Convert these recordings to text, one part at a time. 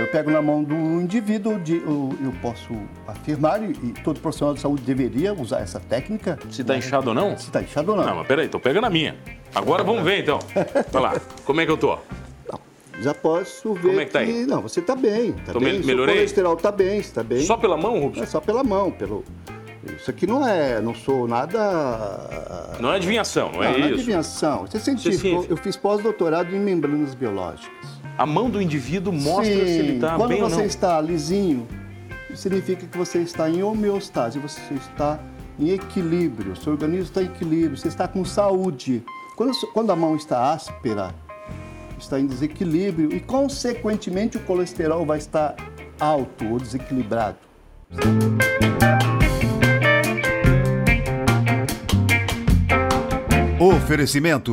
Eu pego na mão do indivíduo, de, eu, eu posso afirmar, e, e todo profissional de saúde deveria usar essa técnica. Se tá inchado ou não? Se tá inchado ou não. Não, mas peraí, tô pegando a minha. Agora vamos ver então. Vai lá, como é que eu tô? Já posso ver Como é que tá aí? Não, você tá bem. Tá Tô bem. me- melhorei? colesterol tá bem, está bem. Só pela mão, Rubens? É só pela mão, pelo... Isso aqui não é, não sou nada... Não é adivinhação, não é não, não é isso. adivinhação, isso é científico. científico. Eu fiz pós-doutorado em membranas biológicas. A mão do indivíduo mostra Sim, se ele tá quando bem ou você não. está lisinho, significa que você está em homeostase, você está em equilíbrio, seu organismo está em equilíbrio, você está com saúde. Quando, quando a mão está áspera, está em desequilíbrio e, consequentemente, o colesterol vai estar alto ou desequilibrado. Oferecimento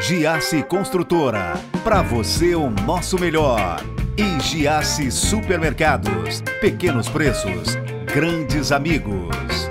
Giasse Construtora. Para você o nosso melhor. E Giasse Supermercados. Pequenos preços, grandes amigos.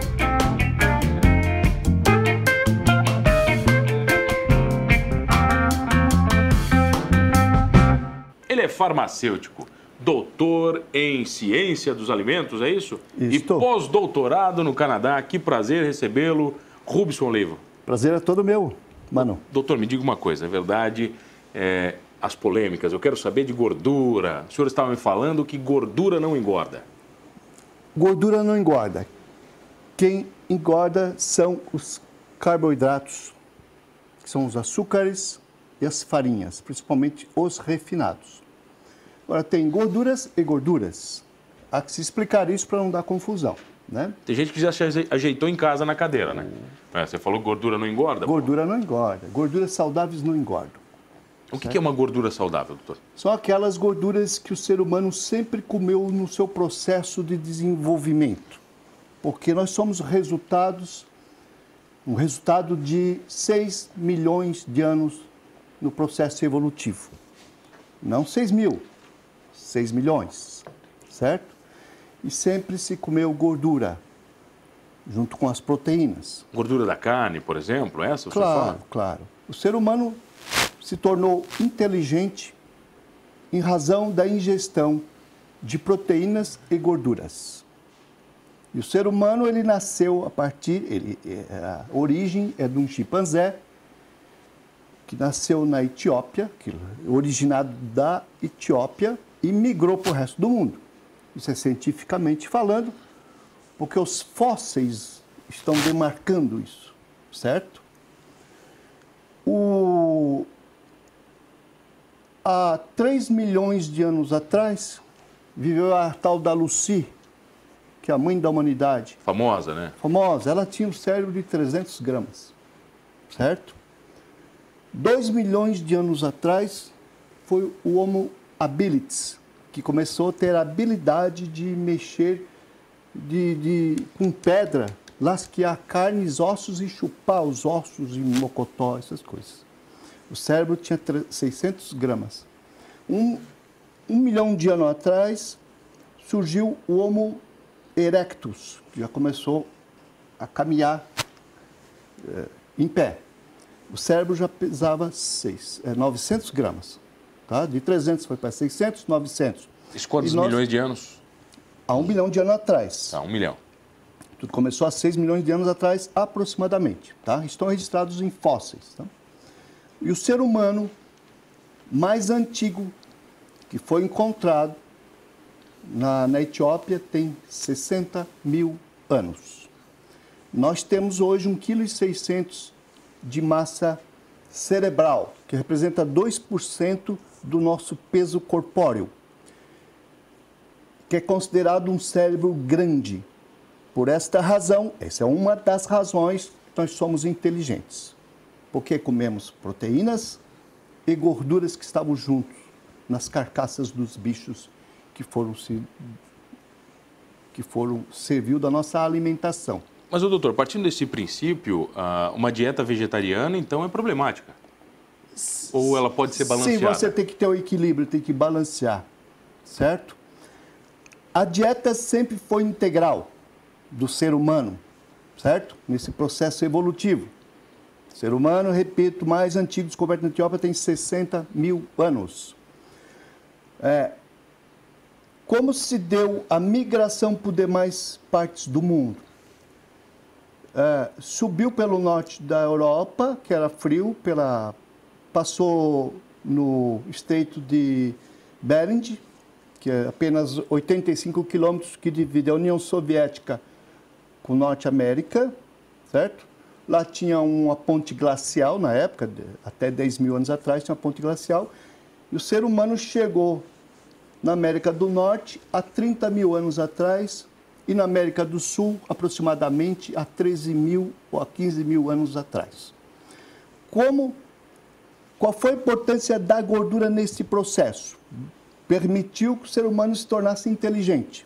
Ele é farmacêutico, doutor em ciência dos alimentos, é isso? E Isto. pós-doutorado no Canadá. Que prazer recebê-lo, Rubson Olivo. Prazer é todo meu, mano. Doutor, me diga uma coisa, é verdade, é, as polêmicas, eu quero saber de gordura. O senhor estava me falando que gordura não engorda. Gordura não engorda. Quem engorda são os carboidratos, que são os açúcares e as farinhas, principalmente os refinados. Agora, tem gorduras e gorduras. Há que se explicar isso para não dar confusão. Né? Tem gente que já se aje- ajeitou em casa na cadeira, né? É, você falou gordura não engorda? Gordura não engorda. Gorduras saudáveis não engordam. O que que é uma gordura saudável, doutor? São aquelas gorduras que o ser humano sempre comeu no seu processo de desenvolvimento. Porque nós somos resultados, um resultado de 6 milhões de anos no processo evolutivo. Não 6 mil, 6 milhões, certo? E sempre se comeu gordura, junto com as proteínas. Gordura da carne, por exemplo, essa o senhor Claro, fala? claro. O ser humano se tornou inteligente em razão da ingestão de proteínas e gorduras. E o ser humano ele nasceu a partir, ele, é, a origem é de um chimpanzé que nasceu na Etiópia, que é originado da Etiópia e migrou para o resto do mundo. Isso é cientificamente falando, porque os fósseis estão demarcando isso, certo? O... Há 3 milhões de anos atrás, viveu a tal da Lucy, que é a mãe da humanidade, Famosa, né? famosa. Ela tinha um cérebro de 300 gramas, certo? 2 milhões de anos atrás, foi o Homo habilis, que começou a ter a habilidade de mexer de, de, com pedra, lasquear carnes, ossos e chupar os ossos e mocotó, essas coisas. O cérebro tinha tre- 600 gramas. Um, um milhão de anos atrás, surgiu o Homo erectus, que já começou a caminhar eh, em pé. O cérebro já pesava seis, eh, 900 gramas. Tá? De 300 foi para 600, 900. Isso quantos nós- milhões de anos? Há um milhão de anos atrás. Tá, um milhão. Tudo começou há 6 milhões de anos atrás, aproximadamente. Tá? Estão registrados em fósseis. Tá? E o ser humano mais antigo que foi encontrado na, na Etiópia tem 60 mil anos. Nós temos hoje 1,6 kg de massa cerebral, que representa 2% do nosso peso corpóreo, que é considerado um cérebro grande. Por esta razão, essa é uma das razões que nós somos inteligentes. Porque comemos proteínas e gorduras que estavam juntos nas carcaças dos bichos que foram se que foram serviu da nossa alimentação. Mas, ô, doutor, partindo desse princípio, ah, uma dieta vegetariana, então, é problemática? Ou ela pode ser balanceada? Sim, você tem que ter o equilíbrio, tem que balancear, certo? A dieta sempre foi integral do ser humano, certo? Nesse processo evolutivo. O ser humano, repito, mais antigo descoberto na Etiópia tem 60 mil anos. É, como se deu a migração por demais partes do mundo? É, subiu pelo norte da Europa, que era frio, pela, passou no estreito de Bering, que é apenas 85 quilômetros que divide a União Soviética com Norte América, certo? Lá tinha uma ponte glacial na época, até 10 mil anos atrás tinha uma ponte glacial, e o ser humano chegou na América do Norte há 30 mil anos atrás e na América do Sul aproximadamente há 13 mil ou há 15 mil anos atrás. Como, qual foi a importância da gordura nesse processo? Permitiu que o ser humano se tornasse inteligente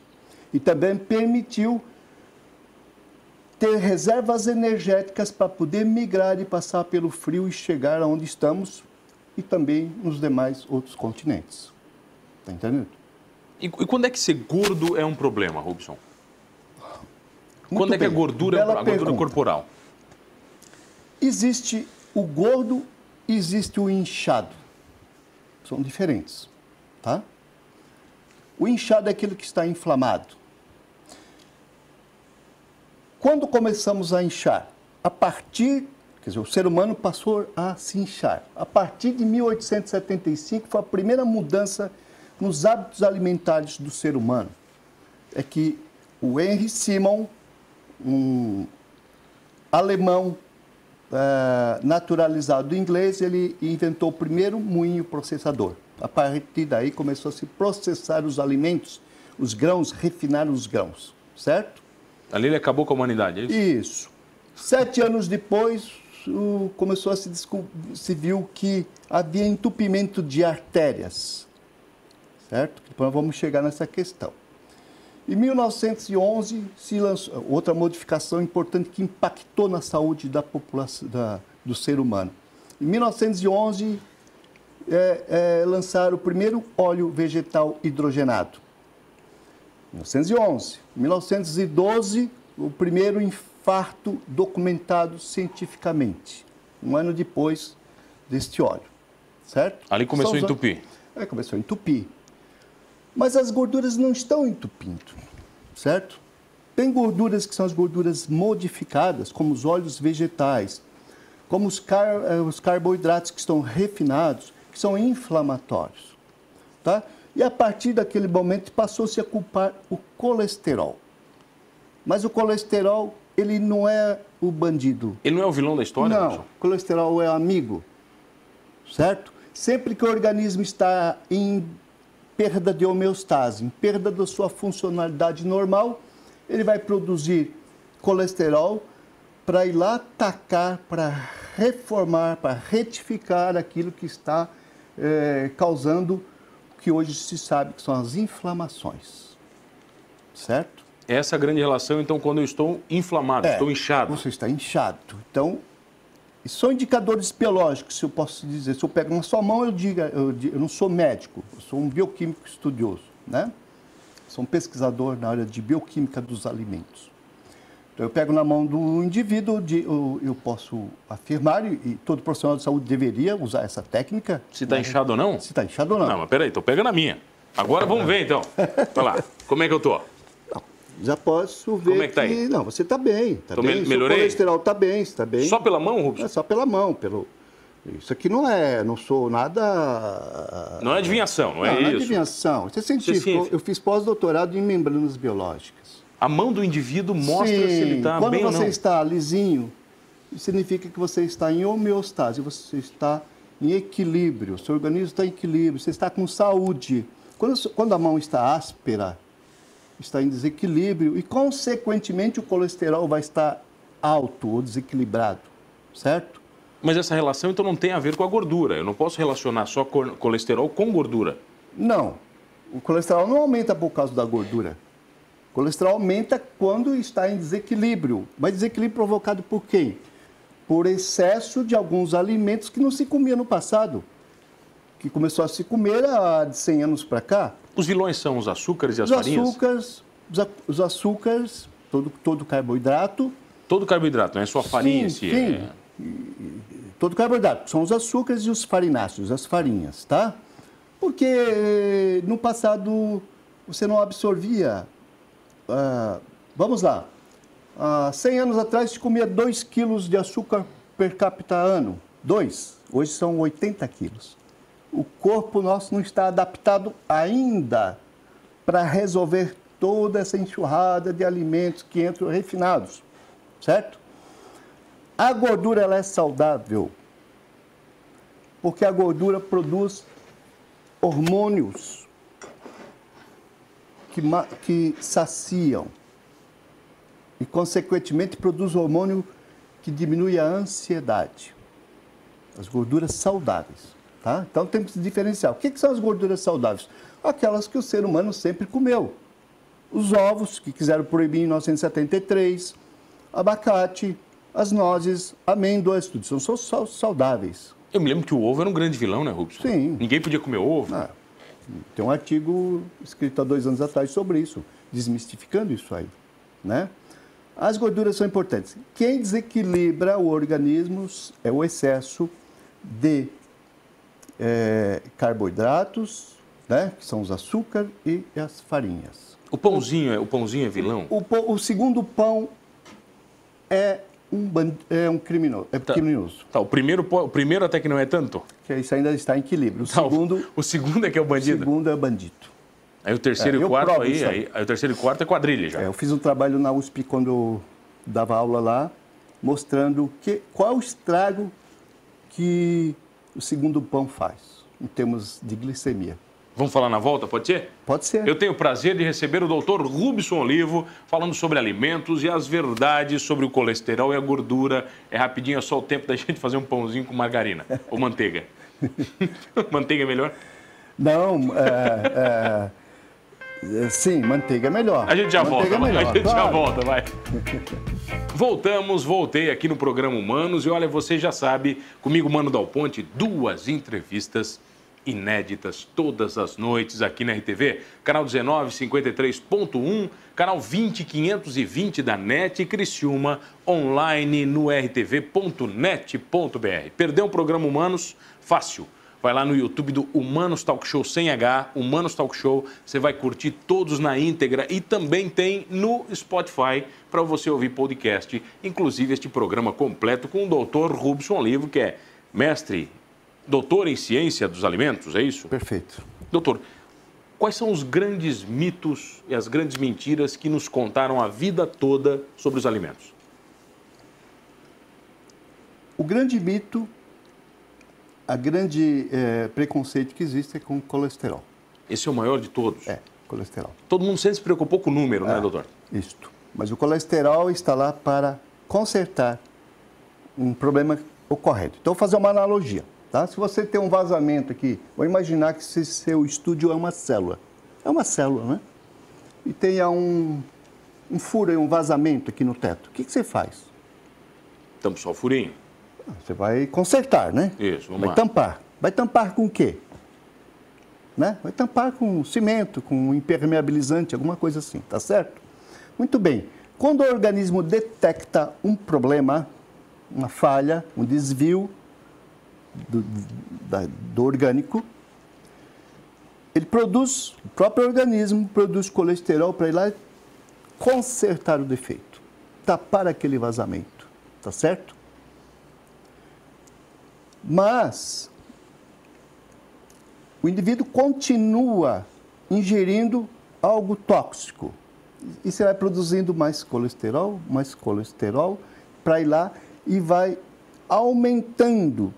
e também permitiu ter reservas energéticas para poder migrar e passar pelo frio e chegar aonde estamos e também nos demais outros continentes. Está entendendo? E, e, quando é que ser gordo é um problema, Robson? Muito quando é que a bem. gordura é a gordura pergunta. corporal? Existe o gordo existe o inchado. São diferentes, tá? O inchado é aquele que está inflamado. Quando começamos a inchar? A partir, quer dizer, o ser humano passou a se inchar. A partir de 1875 foi a primeira mudança nos hábitos alimentares do ser humano. É que o Henry Simon, um alemão eh, naturalizado inglês, ele inventou o primeiro moinho processador. A partir daí começou a se processar os alimentos, os grãos, refinar os grãos, certo? Ali ele acabou com a humanidade, é isso? Isso. Sete anos depois, o- começou a se, se viu que havia entupimento de artérias, certo? Depois vamos chegar nessa questão. Em 1911 se lançou outra modificação importante que impactou na saúde da população, da- do ser humano. Em 1911 é, é, lançaram o primeiro óleo vegetal hidrogenado. 1911. 1912, o primeiro infarto documentado cientificamente. Um ano depois deste óleo. Certo? Ali começou a São os- entupir. É, começou a entupir. Mas as gorduras não estão entupindo, certo? Tem gorduras que são as gorduras modificadas, como os óleos vegetais, como os, car- eh, os carboidratos que estão refinados, que são inflamatórios, tá? E a partir daquele momento passou-se a culpar o colesterol. Mas o colesterol, ele não é o bandido, Ele não é o vilão da história, não, Robson? colesterol é amigo, certo? Sempre que o organismo está em perda de homeostase, em perda da sua funcionalidade normal, ele vai produzir colesterol para ir lá atacar, para reformar, para retificar aquilo que está eh, causando o que hoje se sabe que são as inflamações, certo? Essa é a grande relação, então, quando eu estou inflamado, É, estou inchado. Você está inchado. Então, são indicadores biológicos, se eu posso dizer. Se eu pego na sua mão, eu digo, eu, eu não sou médico, eu sou um bioquímico estudioso, né? Sou um pesquisador na área de bioquímica dos alimentos. Então, eu pego na mão do indivíduo, de- eu, eu posso afirmar, e, e todo profissional de saúde deveria usar essa técnica, Se está inchado ou não? se está inchado ou não. Não, mas peraí, estou pegando a minha. Agora vamos ver, então. Olha lá, como é que eu tô? Já posso ver Como é que tá aí? Não, você está bem, Tô bem. me- Seu melhorei? colesterol está bem, está bem. Só pela mão, Robson? É só pela mão, pelo. Isso aqui não é, não sou nada. Não é adivinhação, não é não, não é isso. adivinhação. Isso é científico. científico. Eu fiz pós-doutorado em membranas biológicas. A mão do indivíduo mostra Sim, se ele está Quando bem ou você não. está lisinho, significa que você está em homeostase, você está em equilíbrio, seu organismo está em equilíbrio, você está com saúde. Quando, quando a mão está áspera, está em desequilíbrio e, consequentemente, o colesterol vai estar alto ou desequilibrado, certo? Mas essa relação, então, não tem a ver com a gordura. Eu não posso relacionar só co- colesterol com gordura. Não. O colesterol não aumenta por causa da gordura. O colesterol aumenta quando está em desequilíbrio. Mas desequilíbrio provocado por quem? Por excesso de alguns alimentos que não se comia no passado. Que começou a se comer há de 100 anos para cá. Os vilões são os açúcares e as Os farinhas? açúcares, os açúcares, todo, todo carboidrato, Todo carboidrato, não é só farinha, Sim, se sim. é... todo carboidrato, são os açúcares e os farináceos, as farinhas, tá? Porque no passado você não absorvia. ah, vamos lá. Há 100 anos atrás, se comia 2 quilos de açúcar per capita ano. 2. Hoje são 80 quilos. O corpo nosso não está adaptado ainda para resolver toda essa enxurrada de alimentos que entram refinados, certo? A gordura ela é saudável porque a gordura produz hormônios que, que saciam e, consequentemente, produz hormônio que diminui a ansiedade. As gorduras saudáveis. Tá? Então temos que diferenciar. O que, que são as gorduras saudáveis? Aquelas que o ser humano sempre comeu. Os ovos, que quiseram proibir em 1973, abacate, as nozes, amêndoas, tudo são sal- saudáveis. Eu me lembro que o ovo era um grande vilão, né, Rubens? Sim. Ninguém podia comer ovo. Ah, tem um artigo escrito há dois anos atrás sobre isso, desmistificando isso aí. Né? As gorduras são importantes. Quem desequilibra o organismo é o excesso de eh, carboidratos, né? que são os açúcar e as farinhas. O pãozinho, é, o pãozinho é vilão? O, pão- o segundo pão é um, ban- é um criminoso. É criminoso. Tá, o primeiro, o primeiro até que não é tanto. Que isso ainda está em equilíbrio. O Tá, o- segundo, o segundo é que é o o bandido. segundo é bandido. Aí o terceiro É, e o quarto aí, aí. aí, o terceiro e o quarto é quadrilha já. É, eu fiz um trabalho na USP quando dava aula lá, mostrando que, qual o estrago que o segundo pão faz, em termos de glicemia. Vamos falar na volta, pode ser? Pode ser. Eu tenho o prazer de receber o doutor Rubson Olivo, falando sobre alimentos e as verdades sobre o colesterol e a gordura. É rapidinho, é só o tempo da gente fazer um pãozinho com margarina ou manteiga. manteiga é melhor? Não, é, é, é, sim, manteiga é melhor. A gente já manteiga volta, é melhor, a gente já claro. volta, vai. Voltamos, voltei aqui no programa Humanos e olha, você já sabe, comigo, Mano Dal Ponte, duas entrevistas inéditas todas as noites aqui na RTV, canal 1953.1, canal 20520 da NET e Criciúma, online no rtv.net.br. Perdeu um programa Humanos? Fácil. Vai lá no YouTube do Humanos Talk Show sem H, Humanos Talk Show, você vai curtir todos na íntegra e também tem no Spotify para você ouvir podcast, inclusive este programa completo com o Dr. Rubson Olivo, que é mestre, doutor em ciência dos alimentos, é isso? Perfeito. Doutor, quais são os grandes mitos e as grandes mentiras que nos contaram a vida toda sobre os alimentos? O grande mito, a grande eh, preconceito que existe é com o colesterol. Esse é o maior de todos. É, colesterol. Todo mundo sempre se preocupou com o número, né, É, doutor? Isto. Mas o colesterol está lá para consertar um problema ocorrente. Então, vou fazer uma analogia. Tá? Se você tem um vazamento aqui, vou imaginar que esse seu estúdio é uma célula. É uma célula, né? E tenha um, um furo, um vazamento aqui no teto. O que, que você faz? Estamos só o furinho. Você vai consertar, né? Isso, vamos vai lá. tampar. Vai tampar com o quê? Né? Vai tampar com cimento, com impermeabilizante, alguma coisa assim, tá certo? Muito bem. Quando o organismo detecta um problema, uma falha, um desvio do, da- do orgânico, ele produz, o próprio organismo produz colesterol para ir lá consertar o defeito, tapar aquele vazamento, tá certo? Mas o indivíduo continua ingerindo algo tóxico. E você vai produzindo mais colesterol, mais colesterol, para ir lá e vai aumentando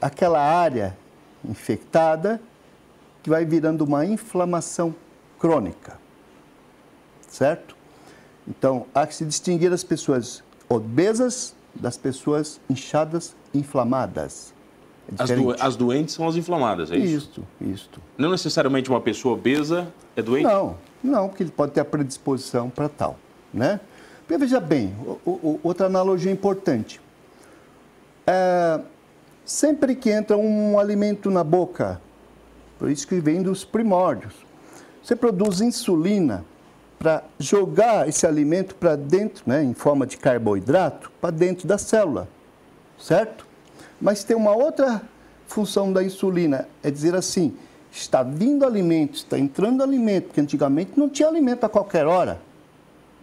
aquela área infectada, que vai virando uma inflamação crônica. Certo? Então, há que se distinguir as pessoas obesas das pessoas inchadas, inflamadas. É As, do- as doentes são as inflamadas, é isso? Isto, isto. Não necessariamente uma pessoa obesa é doente? Não, não, porque ele pode ter a predisposição para tal, né? Porque, veja bem, o- o- outra analogia importante. É, sempre que entra um alimento na boca, por isso que vem dos primórdios, você produz insulina para jogar esse alimento para dentro, né, em forma de carboidrato, para dentro da célula, certo? Mas tem uma outra função da insulina, é dizer assim, está vindo alimento, está entrando alimento, porque antigamente não tinha alimento a qualquer hora,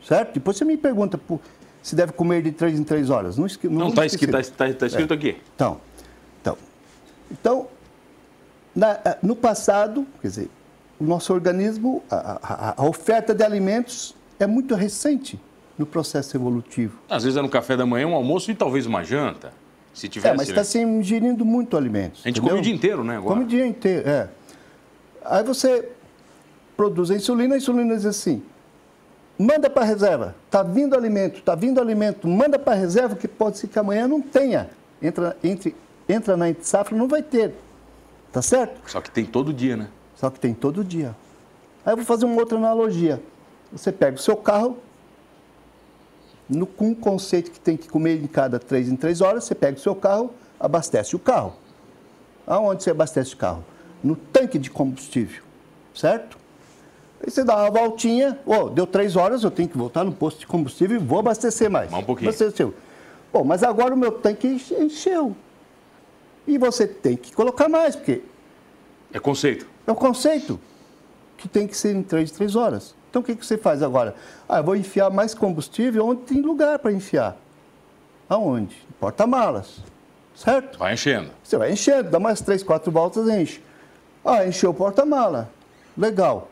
certo? Depois você me pergunta se deve comer de três em três horas. Não Não está escrito, tá, tá, tá escrito é. aqui. Então, então, então na, no passado, quer dizer, o nosso organismo, a, a, a oferta de alimentos é muito recente no processo evolutivo. Às vezes é no café da manhã, um almoço e talvez uma janta. Se tivesse... É, mas está se ingerindo muito alimentos. A gente entendeu? come o dia inteiro, né? Agora. Come o dia inteiro, é. Aí você produz a insulina, a insulina diz assim, manda para a reserva, está vindo alimento, está vindo alimento, manda para a reserva que pode ser que amanhã não tenha. Entra, entre, entra na safra, não vai ter. Tá certo? Só que tem todo dia, né? Só que tem todo dia. Aí eu vou fazer uma outra analogia. Você pega o seu carro, no, com um conceito que tem que comer em cada três em três horas, você pega o seu carro, abastece o carro. Aonde você abastece o carro? No tanque de combustível, certo? Aí você dá uma voltinha, oh, deu três horas, eu tenho que voltar no posto de combustível e vou abastecer mais. Mais um pouquinho. Abasteceu. Bom, mas agora o meu tanque encheu. E você tem que colocar mais, porque... É conceito. É o conceito que tem que ser em três, três horas. Então o que, que você faz agora? Ah, eu vou enfiar mais combustível onde tem lugar para enfiar. Aonde? Porta-malas. Certo? Vai enchendo. Você vai enchendo, dá mais três, quatro voltas, enche. Ah, encheu o porta-mala. Legal.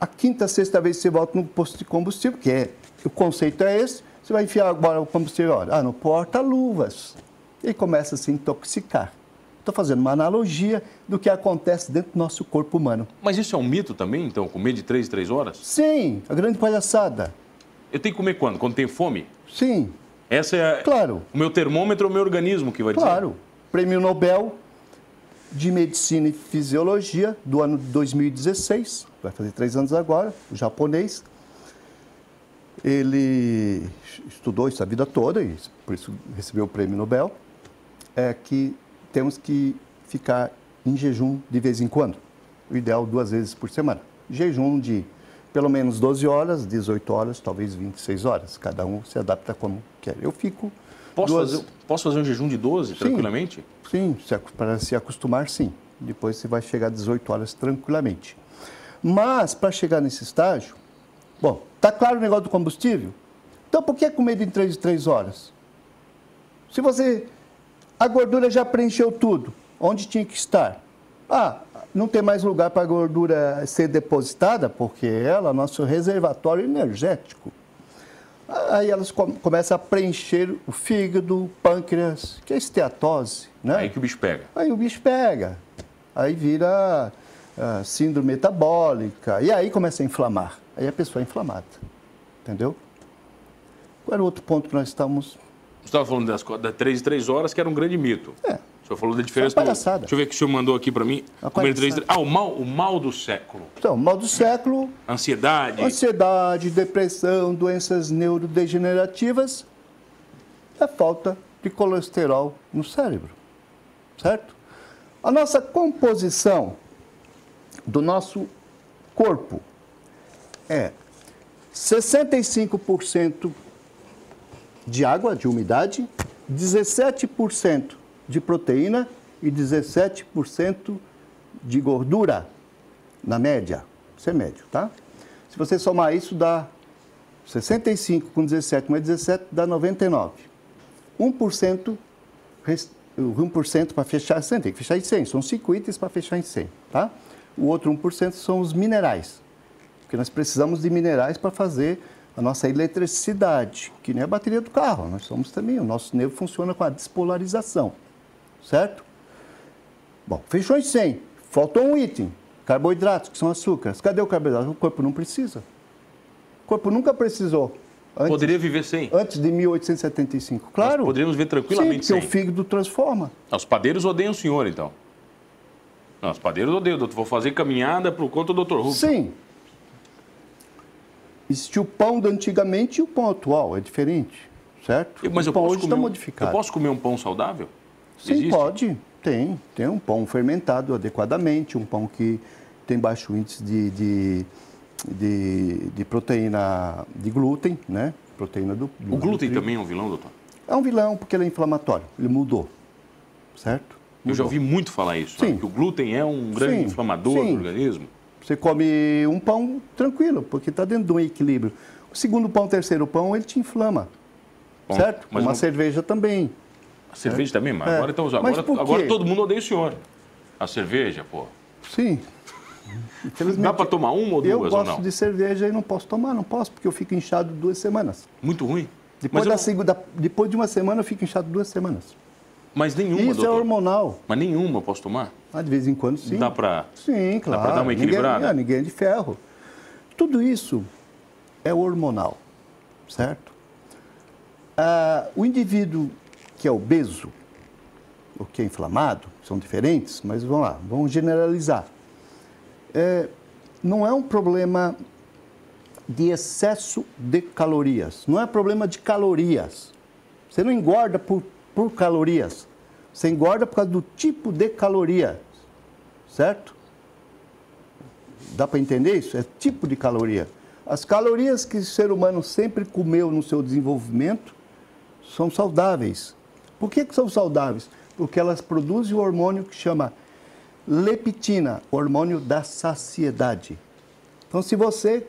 A quinta, sexta vez que você volta no posto de combustível, que é, o conceito é esse, você vai enfiar agora o combustível, olha, ah, no porta-luvas. E começa a se intoxicar. Estou fazendo uma analogia do que acontece dentro do nosso corpo humano. Mas isso é um mito também, então? Comer de três em três horas? Sim, a grande palhaçada. Eu tenho que comer quando? Quando tem fome? Sim. Essa é claro. o meu termômetro, o meu organismo que vai claro. dizer. Claro. Prêmio Nobel de Medicina e Fisiologia do ano 2016, vai fazer três anos agora, o japonês. Ele estudou isso a vida toda e por isso recebeu o prêmio Nobel. É que temos que ficar em jejum de vez em quando. O ideal duas vezes por semana. Jejum de pelo menos 12 horas, 18 horas, talvez 26 horas. Cada um se adapta como quer. Eu fico. Posso, duas... fazer, posso fazer um jejum de 12 sim, tranquilamente? Sim, para se acostumar, sim. Depois você vai chegar a 18 horas tranquilamente. Mas, para chegar nesse estágio, bom, está claro o negócio do combustível? Então, por que comer em 3 3 horas? Se você a gordura já preencheu tudo. Onde tinha que estar? Ah, não tem mais lugar para a gordura ser depositada, porque ela é nosso reservatório energético. Aí elas começam a preencher o fígado, o pâncreas, que é esteatose. Né? Aí que o bicho pega. Aí o bicho pega. Aí vira uh, síndrome metabólica. E aí começa a inflamar. Aí a pessoa é inflamada. Entendeu? Qual era o outro ponto que nós estávamos você estava falando das, das 3 e 3 horas, que era um grande mito. É. O senhor falou da diferença. É deixa eu ver o que o senhor mandou aqui para mim. Comer 3, 3, ah, o mal, o mal do século. Então, o mal do século. Ansiedade. Ansiedade, depressão, doenças neurodegenerativas. É falta de colesterol no cérebro. Certo? A nossa composição do nosso corpo é 65% de água, de umidade, 17% de proteína e 17% de gordura, na média. Isso é médio, tá? Se você somar isso, dá 65 com 17 mais 17 dá 99. 1%, 1% para fechar 100, tem que fechar em 100, são 5 itens para fechar em 100, tá? O outro 1% são os minerais, porque nós precisamos de minerais para fazer a nossa eletricidade, que nem a bateria do carro. Nós somos também, o nosso nervo funciona com a despolarização, certo? Bom, fechou em 100. Faltou um item, carboidratos, que são açúcares. Cadê o carboidrato? O corpo não precisa. O corpo nunca precisou. Antes, Poderia viver sem? Antes de 1875, claro. Nós poderíamos viver tranquilamente Sim, porque sem. o fígado transforma. Os padeiros odeiam o senhor, então. Não, os padeiros odeiam, doutor. Vou fazer caminhada por conta do doutor Hugo. Sim, Existe o pão do antigamente e o pão atual, é diferente, certo? Mas o pão hoje está modificado. Eu posso comer um pão saudável? Sim, Existe? pode. Tem. Tem um pão fermentado adequadamente, um pão que tem baixo índice de, de, de, de proteína de glúten, né? Proteína do, do O glúten também é um vilão, doutor? É um vilão porque ele é inflamatório, ele mudou, certo? Eu já ouvi muito falar isso, Sim. sabe? que o glúten é um grande Sim, inflamador sim. do organismo. Você come um pão tranquilo, porque está dentro de um equilíbrio. O segundo pão, o terceiro pão, ele te inflama. Bom, certo? mas Uma não- cerveja também. A cerveja também, mas É. agora, então, Mas agora, quê? agora todo mundo odeia o senhor. A cerveja, pô. Sim. Dá para tomar uma ou duas eu ou gosto não? de cerveja e não posso tomar, não posso, porque eu fico inchado duas semanas. Muito ruim. Depois, mas, eu da não- segunda, depois de uma semana eu fico inchado duas semanas. mas nenhuma, Isso é doutor. hormonal. Mas nenhuma eu posso tomar? Ah, de vez em quando sim. Dá para... Sim, claro. pra dar uma equilibrada? Ninguém, ninguém é de ferro. Tudo isso é hormonal, certo? Ah, o indivíduo que é obeso, ou que é inflamado, são diferentes, mas vamos lá, vamos generalizar. É, não é um problema de excesso de calorias, não é problema de calorias. Você não engorda por, por calorias, você engorda por causa do tipo de caloria, certo? Dá para entender isso? É tipo de caloria. As calorias que o ser humano sempre comeu no seu desenvolvimento são saudáveis. Por que, que são saudáveis? Porque elas produzem o hormônio que chama leptina, hormônio da saciedade. Então, se você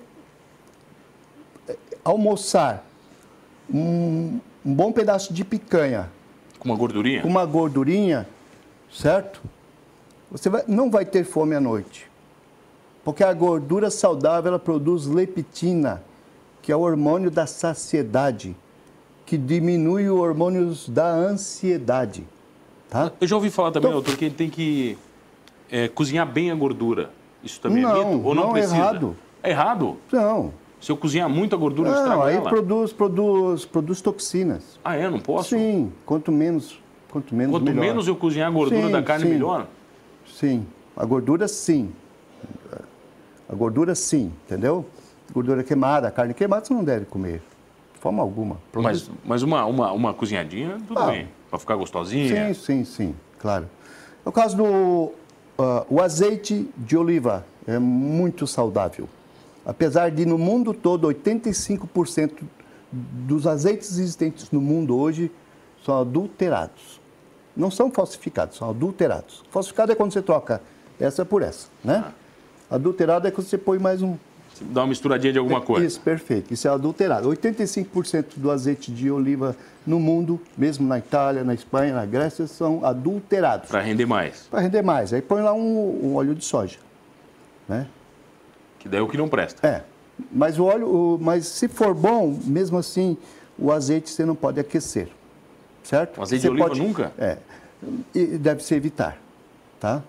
eh, almoçar um, um bom pedaço de picanha Com uma gordurinha? com uma gordurinha, certo? Você vai- não vai ter fome à noite. Porque a gordura saudável ela produz leptina, que é o hormônio da saciedade, que diminui os hormônios da ansiedade. Tá? Eu já ouvi falar também, Então- doutor, que tem que é, cozinhar bem a gordura. Isso também Não, é mito? Ou não, não, é precisa? errado. É errado? Não. Se eu cozinhar muito a gordura, Não, estrago aí ela? produz, produz, produz toxinas. Ah, é? Não posso? Sim, quanto menos, quanto menos Quanto melhor. menos eu cozinhar a gordura Sim, da carne, sim. melhor? Sim, a gordura sim. A gordura sim, entendeu? Gordura queimada, carne queimada você não deve comer, de forma alguma. Mas, mas uma, uma, uma cozinhadinha, tudo Ah. bem. Pra ficar gostosinha. Sim, sim, sim, claro. No caso do ah, o azeite de oliva é muito saudável. Apesar de no mundo todo 85% dos azeites existentes no mundo hoje são adulterados. Não são falsificados, são adulterados. Falsificado é quando você troca essa por essa, né? Adulterado é quando você põe mais um, Dá uma misturadinha de alguma coisa. isso, perfeito. Isso é adulterado. 85% do azeite de oliva no mundo, mesmo na Itália, na Espanha, na Grécia, são adulterados. Pra render mais. Para render mais. Aí põe lá um, um óleo de soja. Né? Que daí é o que não presta. É. Mas o óleo, o- mas se for bom, mesmo assim, o azeite você não pode aquecer. Certo? O azeite Você de oliva pode- nunca? É. E deve se evitar, tá?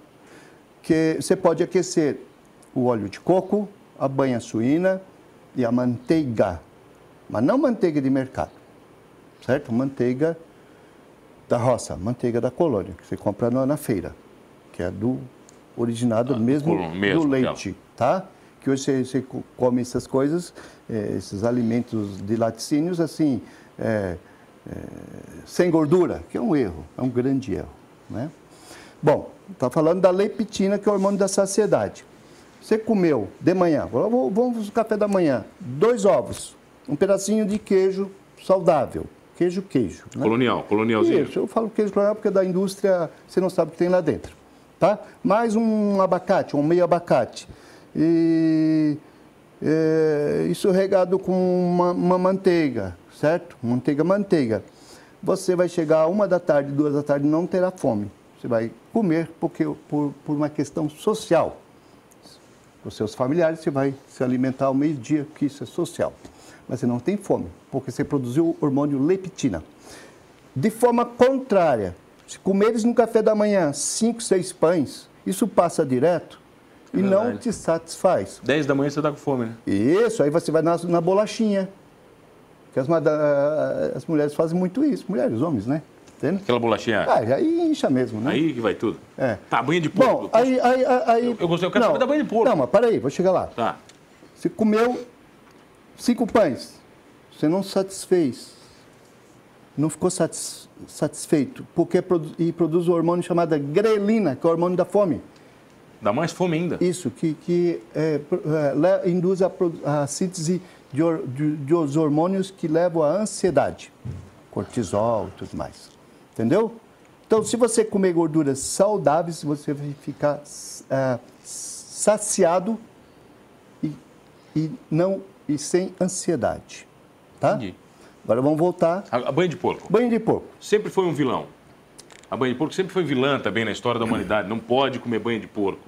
Que você pode aquecer o óleo de coco, a banha suína e a manteiga. Mas não manteiga de mercado, certo? Manteiga da roça, manteiga da colônia, que você compra na, feira, que é do originado mesmo, colônia mesmo, do leite, tá? Que hoje você, você co- come essas coisas, eh, esses alimentos de laticínios, assim, eh, sem gordura, que é um erro, é um grande erro. Né? Bom, está falando da leptina, que é o hormônio da saciedade. Você comeu de manhã, vamos vamos no café da manhã, dois ovos, um pedacinho de queijo saudável, queijo, queijo. né? Colonial, colonialzinho. Isso, eu falo queijo colonial porque é da indústria você não sabe o que tem lá dentro. Tá? Mais um abacate, um meio abacate. E é, isso regado com uma, uma manteiga, certo? Manteiga, manteiga. Você vai chegar a uma da tarde, duas da tarde, não terá fome. Você vai comer porque, por, por uma questão social. Os seus familiares, você vai se alimentar ao meio-dia, que isso é social. Mas você não tem fome, porque você produziu o hormônio leptina. De forma contrária, se comeres no café da manhã cinco, seis pães, isso passa direto e não verdade. te satisfaz. 10 da manhã você tá com fome, né? Isso, aí você vai na, na bolachinha. Que as, mada- as mulheres fazem muito isso, mulheres, homens, né? Entende? Aquela bolachinha. Ah, aí incha mesmo, né? Aí que vai tudo. É. Tá, banha de porco. Bom, aí, aí, aí, Eu- eu gostei, eu quero não, saber da banha de porco. Não, mas peraí, vou chegar lá. Tá. Você comeu cinco pães, você não satisfez, não ficou satis- satisfeito, porque produ- e produz o hormônio chamado grelina, que é o hormônio da fome. Dá mais fome ainda. Isso, que, que é, é, induz a, a síntese de, de, de os hormônios que levam à ansiedade, cortisol e tudo mais. Entendeu? Então, se você comer gorduras saudáveis, você vai ficar ah, saciado e, e, não, e sem ansiedade. Tá? Entendi. Agora vamos voltar. A, a banha de porco. Banho de porco. Sempre foi um vilão. A banha de porco sempre foi vilã também na história da humanidade. Não pode comer banha de porco.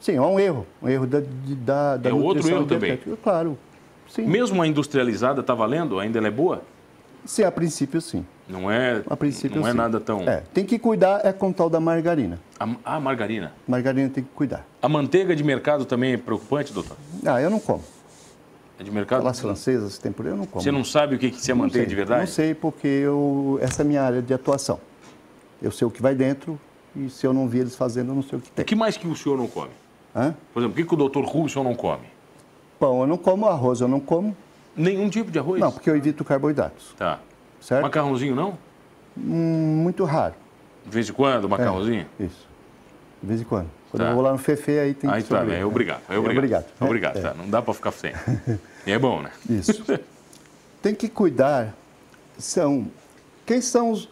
Sim, é um erro. Um erro da, da, da É outro erro também. dietética. Claro. Sim. Mesmo a industrializada está valendo? Ainda ela é boa? Sim, a princípio sim. Não é, A princípio não é sim. nada tão... É, tem que cuidar é com o tal da margarina. A, a margarina. Margarina tem que cuidar. A manteiga de mercado também é preocupante, doutor? Ah, eu não como. É de mercado? Aquelas francesas tem por aí, eu não como. Você não sabe o que, que é manteiga sei. de verdade? Não sei, porque eu, essa é a minha área de atuação. Eu sei o que vai dentro e se eu não vi eles fazendo, eu não sei o que O tem. que mais que o senhor não come? Hã? Por exemplo, o que, que o doutor Rubson não come? Pão eu não como, arroz eu não como. Nenhum tipo de arroz? Não, porque eu evito carboidratos, Tá. certo? Macarrãozinho não? Hum, muito raro. De vez em quando, macarrãozinho? Isso. De vez em quando. Quando Tá. eu vou lá no Fefe, aí tem Aí que tá, sobreviver, é né? obrigado. É É obrigado. obrigado. É, Obrigado, é. tá. Não dá para ficar sem. E é bom, né? Isso. Tem que cuidar, são, quem são os-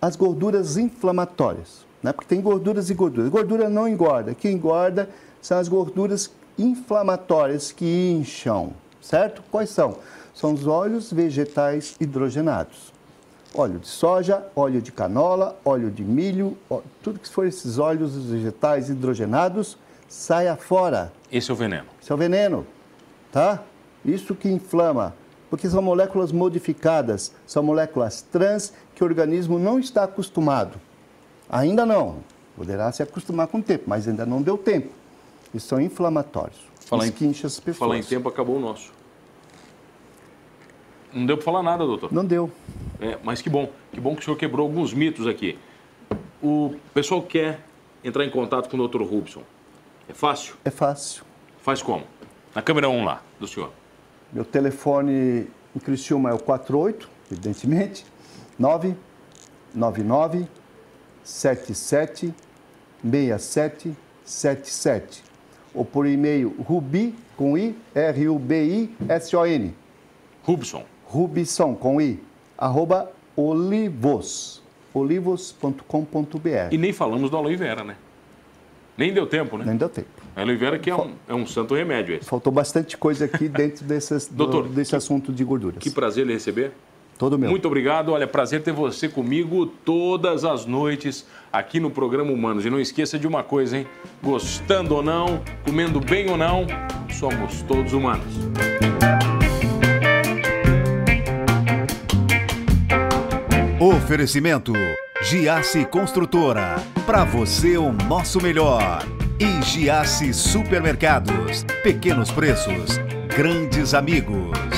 as gorduras inflamatórias? Né? Porque tem gorduras e gorduras. Gordura não engorda. O que engorda são as gorduras inflamatórias que incham, certo? Quais são? São os óleos vegetais hidrogenados. Óleo de soja, óleo de canola, óleo de milho, ó- tudo que for esses óleos vegetais hidrogenados, saia fora. Esse é o veneno. Isso é o veneno, tá? Isso que inflama, porque são moléculas modificadas, são moléculas trans que o organismo não está acostumado. Ainda não. Poderá se acostumar com o tempo, mas ainda não deu tempo. E são inflamatórios. Falar em- Isso que incha as pessoas. Falar em tempo, acabou o nosso. Não deu para falar nada, doutor. Não deu. É, mas que bom. Que bom que o senhor quebrou alguns mitos aqui. O pessoal quer entrar em contato com o doutor Rubson. É fácil? É fácil. Faz como? Na câmera 1 lá, do senhor. Meu telefone em Criciúma é o 48, evidentemente, 999 77 67 77. Ou por e-mail rubi com i, R-U-B-I-S-O-N, Rubson. rubisson com i, arroba olivos, olivos.com.br. E nem falamos do aloe vera, né? Nem deu tempo, né? Nem deu tempo. A aloe vera que é um, é um santo remédio esse. Faltou bastante coisa aqui dentro desses, do- Doutor, desse assunto de gorduras. Que prazer lhe receber. Todo meu. Muito obrigado. Olha, prazer ter você comigo todas as noites aqui no programa Humanos. E não esqueça de uma coisa, hein? Gostando ou não, comendo bem ou não, somos todos humanos. Oferecimento Giasse Construtora. Para você o nosso melhor. E Giasse Supermercados. Pequenos preços, grandes amigos.